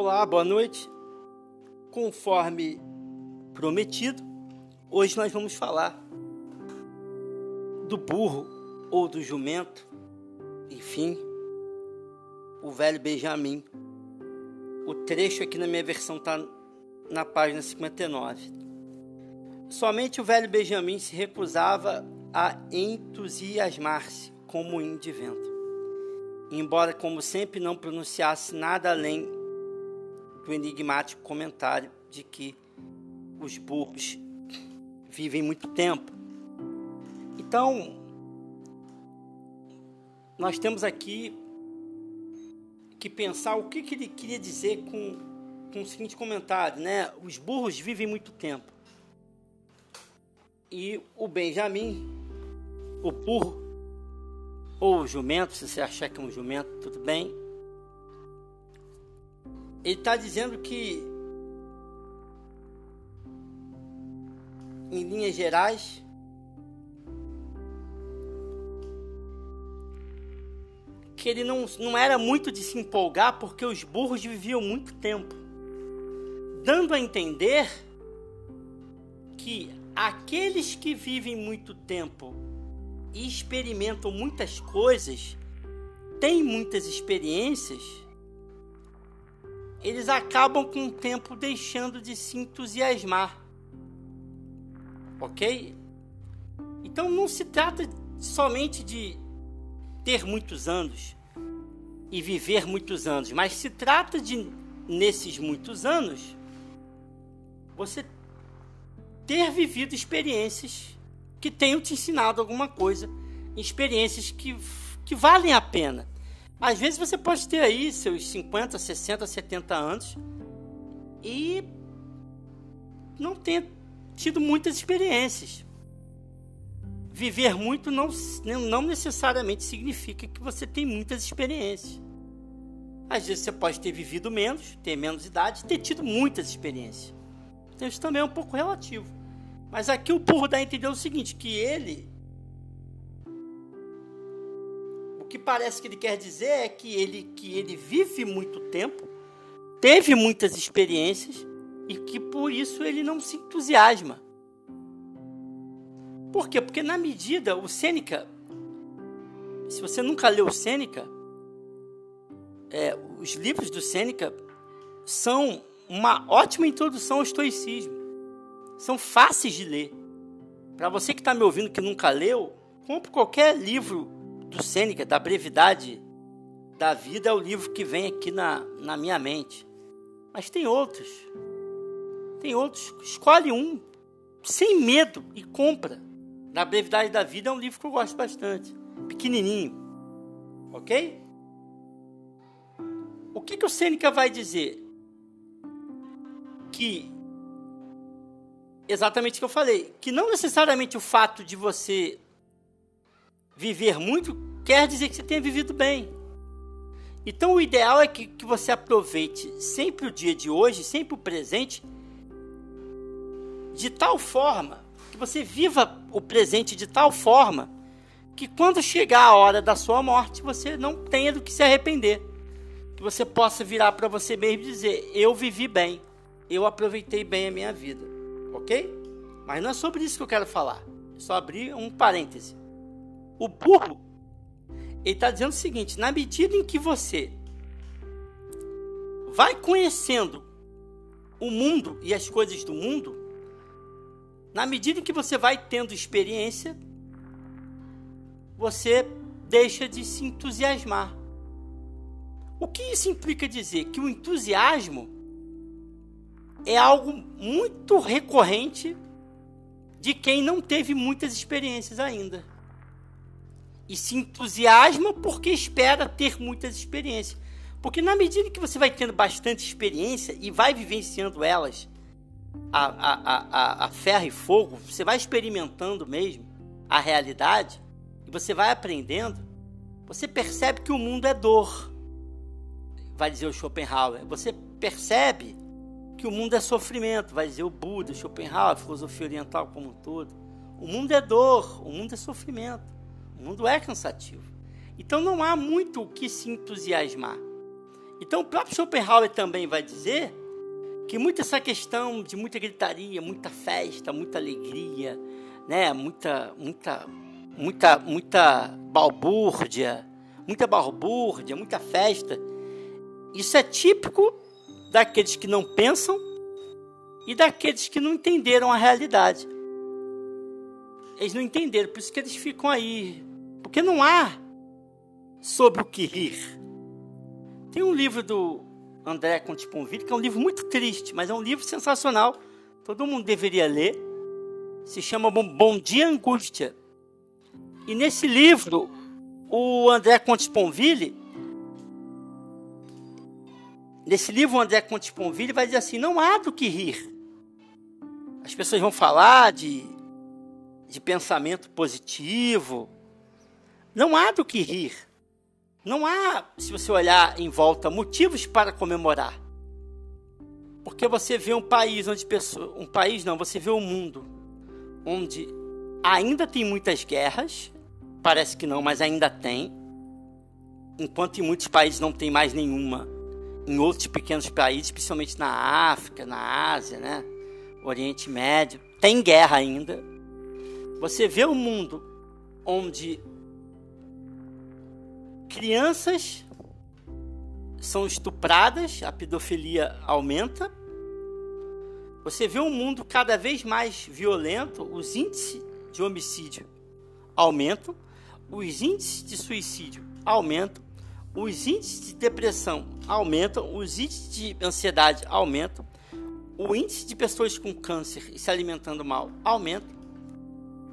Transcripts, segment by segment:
Olá, boa noite. Conforme prometido, hoje nós vamos falar do burro ou do jumento, enfim, o velho Benjamin. O trecho aqui na minha versão está na página 59. Somente o velho Benjamin se recusava a entusiasmar-se com o moinho de vento. Embora, como sempre, não pronunciasse nada além do enigmático comentário de que os burros vivem muito tempo. Então, nós temos aqui que pensar o que, que ele queria dizer com, com o seguinte comentário, né? Os burros vivem muito tempo. E o Benjamin, o burro, ou o jumento, se você achar que é um jumento, tudo bem, ele está dizendo que, em linhas gerais, que ele não, não era muito de se empolgar porque os burros viviam muito tempo, dando a entender que aqueles que vivem muito tempo e experimentam muitas coisas, têm muitas experiências, eles acabam com o tempo deixando de se entusiasmar. Ok? Então não se trata somente de ter muitos anos e viver muitos anos, mas se trata de, nesses muitos anos, você ter vivido experiências que tenham te ensinado alguma coisa, experiências que, que valem a pena. Às vezes você pode ter aí seus 50, 60, 70 anos e não ter tido muitas experiências. Viver muito não, não necessariamente significa que você tem muitas experiências. Às vezes você pode ter vivido menos, ter menos idade, ter tido muitas experiências. Então isso também é um pouco relativo. Mas aqui o burro dá a entender o seguinte, que ele que parece que ele quer dizer é que ele, que ele vive muito tempo, teve muitas experiências e que por isso ele não se entusiasma. Por quê? Porque na medida, o Sêneca, se você nunca leu o Sêneca, é, os livros do Sêneca são uma ótima introdução ao estoicismo. São fáceis de ler. Para você que está me ouvindo que nunca leu, compre qualquer livro do Sêneca, da brevidade da vida, é o livro que vem aqui na, na minha mente. Mas tem outros. Tem outros. Escolhe um, sem medo, e compra. Da brevidade da vida é um livro que eu gosto bastante. Pequenininho. Ok? O que, que o Sêneca vai dizer? Que exatamente o que eu falei, que não necessariamente o fato de você viver muito quer dizer que você tenha vivido bem. Então o ideal é que, que você aproveite sempre o dia de hoje, sempre o presente, de tal forma que você viva o presente de tal forma que quando chegar a hora da sua morte você não tenha do que se arrepender. Que você possa virar para você mesmo e dizer: Eu vivi bem, eu aproveitei bem a minha vida. Ok? Mas não é sobre isso que eu quero falar. É só abrir um parêntese. O burro, ele está dizendo o seguinte: na medida em que você vai conhecendo o mundo e as coisas do mundo, na medida em que você vai tendo experiência, você deixa de se entusiasmar. O que isso implica dizer? Que o entusiasmo é algo muito recorrente de quem não teve muitas experiências ainda e se entusiasma porque espera ter muitas experiências. Porque na medida que você vai tendo bastante experiência e vai vivenciando elas a, a, a, a ferro e fogo, você vai experimentando mesmo a realidade e você vai aprendendo, você percebe que o mundo é dor. Vai dizer o Schopenhauer. Você percebe que o mundo é sofrimento, vai dizer o Buda, Schopenhauer, a filosofia oriental como um todo. O mundo é dor, o mundo é sofrimento. O mundo é cansativo. Então não há muito o que se entusiasmar. Então o próprio Schopenhauer também vai dizer que muita essa questão de muita gritaria, muita festa, muita alegria, né, muita muita muita muita balbúrdia, muita balbúrdia, muita festa. Isso é típico daqueles que não pensam e daqueles que não entenderam a realidade. Eles não entenderam, por isso que eles ficam aí. Porque não há sobre o que rir. Tem um livro do André Contiponville, que é um livro muito triste, mas é um livro sensacional. Todo mundo deveria ler. Se chama Bom Dia Angústia. E nesse livro, o André Contiponville, nesse livro, o André Contiponville vai dizer assim: não há do que rir. As pessoas vão falar de, de pensamento positivo. Não há do que rir. Não há, se você olhar em volta, motivos para comemorar. Porque você vê um país onde pessoas, um país não, você vê um mundo onde ainda tem muitas guerras, parece que não, mas ainda tem. Enquanto em muitos países não tem mais nenhuma, em outros pequenos países, principalmente na África, na Ásia, né? Oriente Médio, tem guerra ainda. Você vê um mundo onde crianças são estupradas, a pedofilia aumenta. Você vê um mundo cada vez mais violento, os índices de homicídio aumentam, os índices de suicídio aumentam, os índices de depressão aumentam, os índices de ansiedade aumentam, o índice de pessoas com câncer e se alimentando mal aumenta.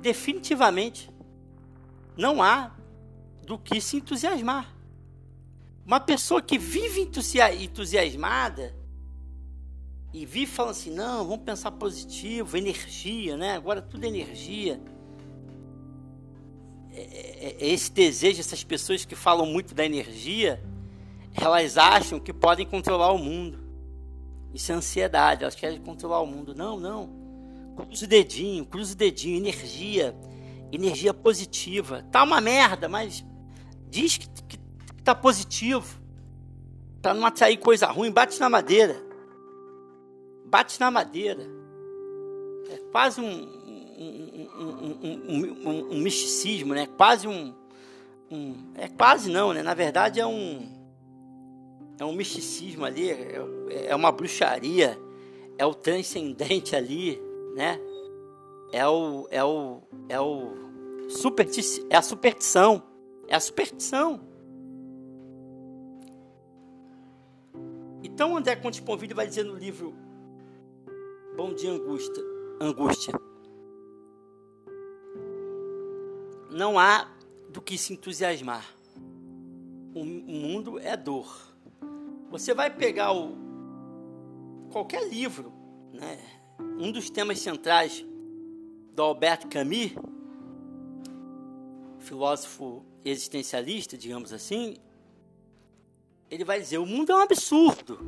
Definitivamente, não há do que se entusiasmar. Uma pessoa que vive entusiasmada e vive falando assim, não, vamos pensar positivo, energia, né? Agora tudo é energia. É, é, é esse desejo, essas pessoas que falam muito da energia, elas acham que podem controlar o mundo. Isso é ansiedade, elas querem controlar o mundo. Não, não. Cruza o dedinho, cruza o dedinho, energia, energia positiva. Tá uma merda, mas diz que, que, que tá positivo. Pra não atrair coisa ruim, bate na madeira. Bate na madeira. É quase um, um, um, um misticismo, né? Quase um, É quase não, né? Na verdade é um é um misticismo ali, é, é uma bruxaria, é o transcendente ali, né? É o é o é o supersti é a superstição, é a superstição. Então André Conte Ponvilho vai dizer no livro Bom Dia Angústia, Angústia. Não há do que se entusiasmar. O mundo é dor. Você vai pegar o, qualquer livro, né? um dos temas centrais do Albert Camus, filósofo existencialista, digamos assim, ele vai dizer: o mundo é um absurdo.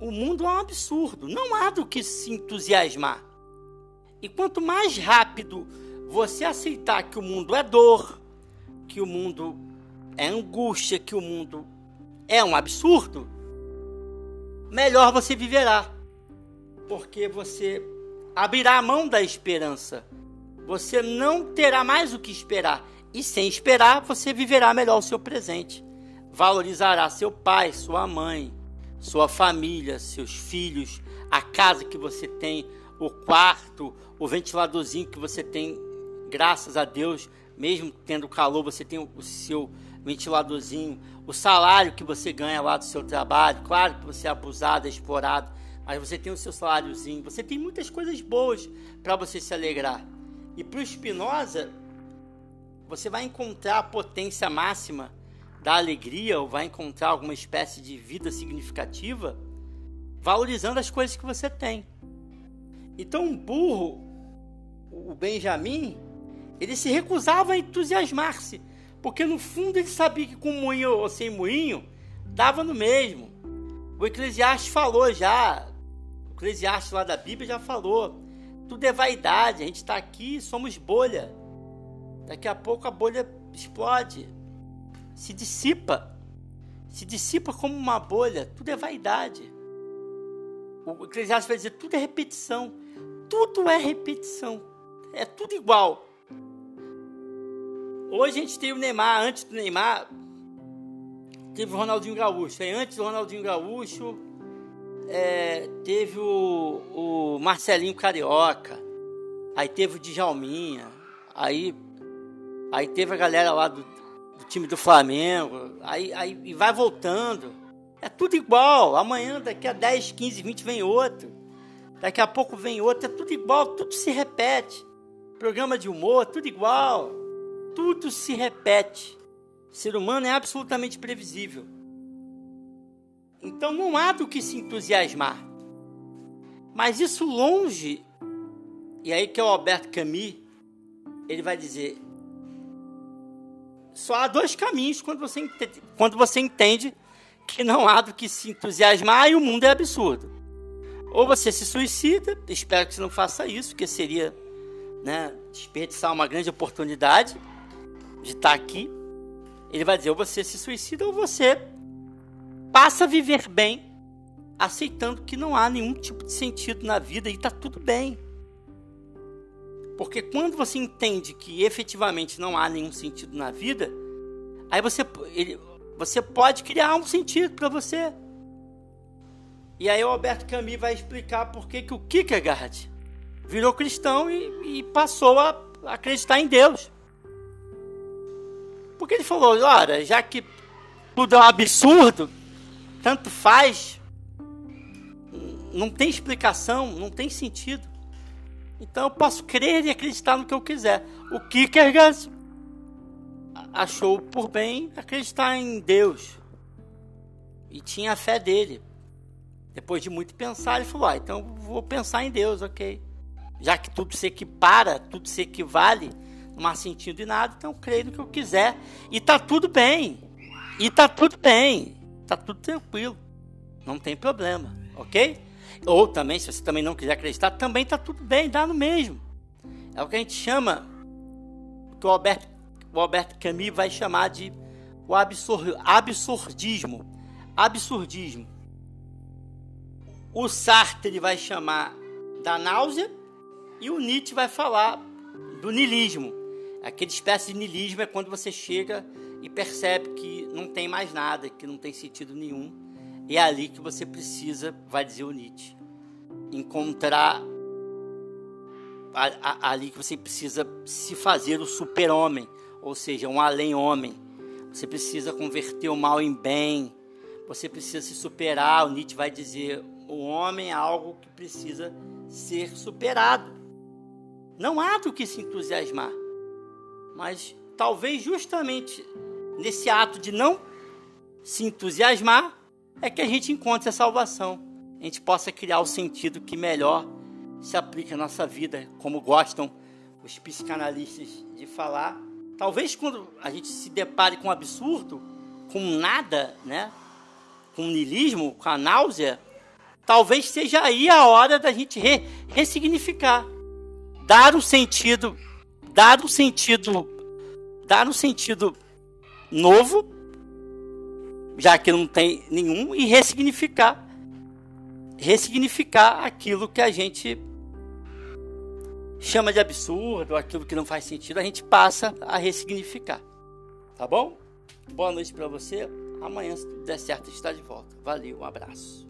O mundo é um absurdo. Não há do que se entusiasmar. E quanto mais rápido você aceitar que o mundo é dor, que o mundo é angústia, que o mundo é um absurdo, melhor você viverá. Porque você abrirá a mão da esperança. Você não terá mais o que esperar. E sem esperar, você viverá melhor o seu presente. Valorizará seu pai, sua mãe, sua família, seus filhos, a casa que você tem, o quarto, o ventiladorzinho que você tem, graças a Deus, mesmo tendo calor, você tem o seu ventiladorzinho, o salário que você ganha lá do seu trabalho, claro que você é abusado, é explorado, mas você tem o seu saláriozinho, você tem muitas coisas boas para você se alegrar. E para o Spinoza, você vai encontrar a potência máxima da alegria ou vai encontrar alguma espécie de vida significativa valorizando as coisas que você tem. Então, um burro, o Benjamin, ele se recusava a entusiasmar-se porque no fundo ele sabia que com moinho ou sem moinho, dava no mesmo. O Eclesiastes falou já, o Eclesiastes lá da Bíblia já falou. Tudo é vaidade, a gente está aqui, somos bolha. Daqui a pouco a bolha explode, se dissipa. se dissipa como uma bolha, tudo é vaidade. O Eclesiastes vai dizer tudo é repetição. Tudo é repetição. É tudo igual. Hoje a gente tem o Neymar, antes do Neymar, teve o Ronaldinho Gaúcho. Aí antes do Ronaldinho Gaúcho, é, teve o, o, Marcelinho Carioca. Aí teve o Djalminha. Aí, aí teve a galera lá do, do time do Flamengo. Aí, aí e vai voltando. É tudo igual. Amanhã, daqui a 10, 15, 20 vem outro. Daqui a pouco vem outro. É tudo igual, tudo se repete. Programa de humor, tudo igual. Tudo se repete. O ser humano é absolutamente previsível. Então não há do que se entusiasmar. Mas isso longe, e aí que é o Alberto Camus, ele vai dizer: só há dois caminhos quando você entende, quando você entende que não há do que se entusiasmar e o mundo é absurdo. Ou você se suicida, espero que você não faça isso, porque seria né, desperdiçar uma grande oportunidade de estar aqui. Ele vai dizer: ou você se suicida ou você passa a viver bem, aceitando que não há nenhum tipo de sentido na vida e está tudo bem. Porque quando você entende que efetivamente não há nenhum sentido na vida, aí você, ele, você pode criar um sentido para você. E aí o Alberto Camus vai explicar por que, que o Kierkegaard virou cristão e, e passou a acreditar em Deus. Porque ele falou, olha, já que tudo é um absurdo, tanto faz, não tem explicação, não tem sentido. Então eu posso crer e acreditar no que eu quiser. O Kierkegaard achou por bem acreditar em Deus e tinha a fé dele. Depois de muito pensar, ele falou: ah, então vou pensar em Deus, ok. Já que tudo se equipara, tudo se equivale, não há sentido em nada, então creio no que eu quiser. E tá tudo bem. E tá tudo bem. Tá tudo tranquilo. Não tem problema, ok? Ou também, se você também não quiser acreditar, também tá tudo bem, dá no mesmo. É o que a gente chama, que o Alberto, o Camus vai chamar de o absur, absurdismo. Absurdismo. O Sartre vai chamar da náusea e o Nietzsche vai falar do nilismo. Aquela espécie de nilismo é quando você chega e percebe que não tem mais nada, que não tem sentido nenhum. E é ali que você precisa, vai dizer o Nietzsche, encontrar a, a, ali que você precisa se fazer o super-homem, ou seja, um além-homem. Você precisa converter o mal em bem. Você precisa se superar. O Nietzsche vai dizer: o homem é algo que precisa ser superado. Não há do que se entusiasmar. Mas talvez justamente nesse ato de não se entusiasmar é que a gente encontre a salvação. A gente possa criar o sentido que melhor se aplica à nossa vida, como gostam os psicanalistas de falar. Talvez quando a gente se depare com um absurdo, com nada, né? com niilismo, com a náusea, talvez seja aí a hora da gente re ressignificar, dar um sentido, dar um sentido, dar um sentido novo, já que não tem nenhum, e ressignificar, ressignificar aquilo que a gente chama de absurdo, aquilo que não faz sentido, a gente passa a ressignificar. Tá bom? Boa noite para você. Amanhã, se tudo der certo, está de volta. Valeu, um abraço.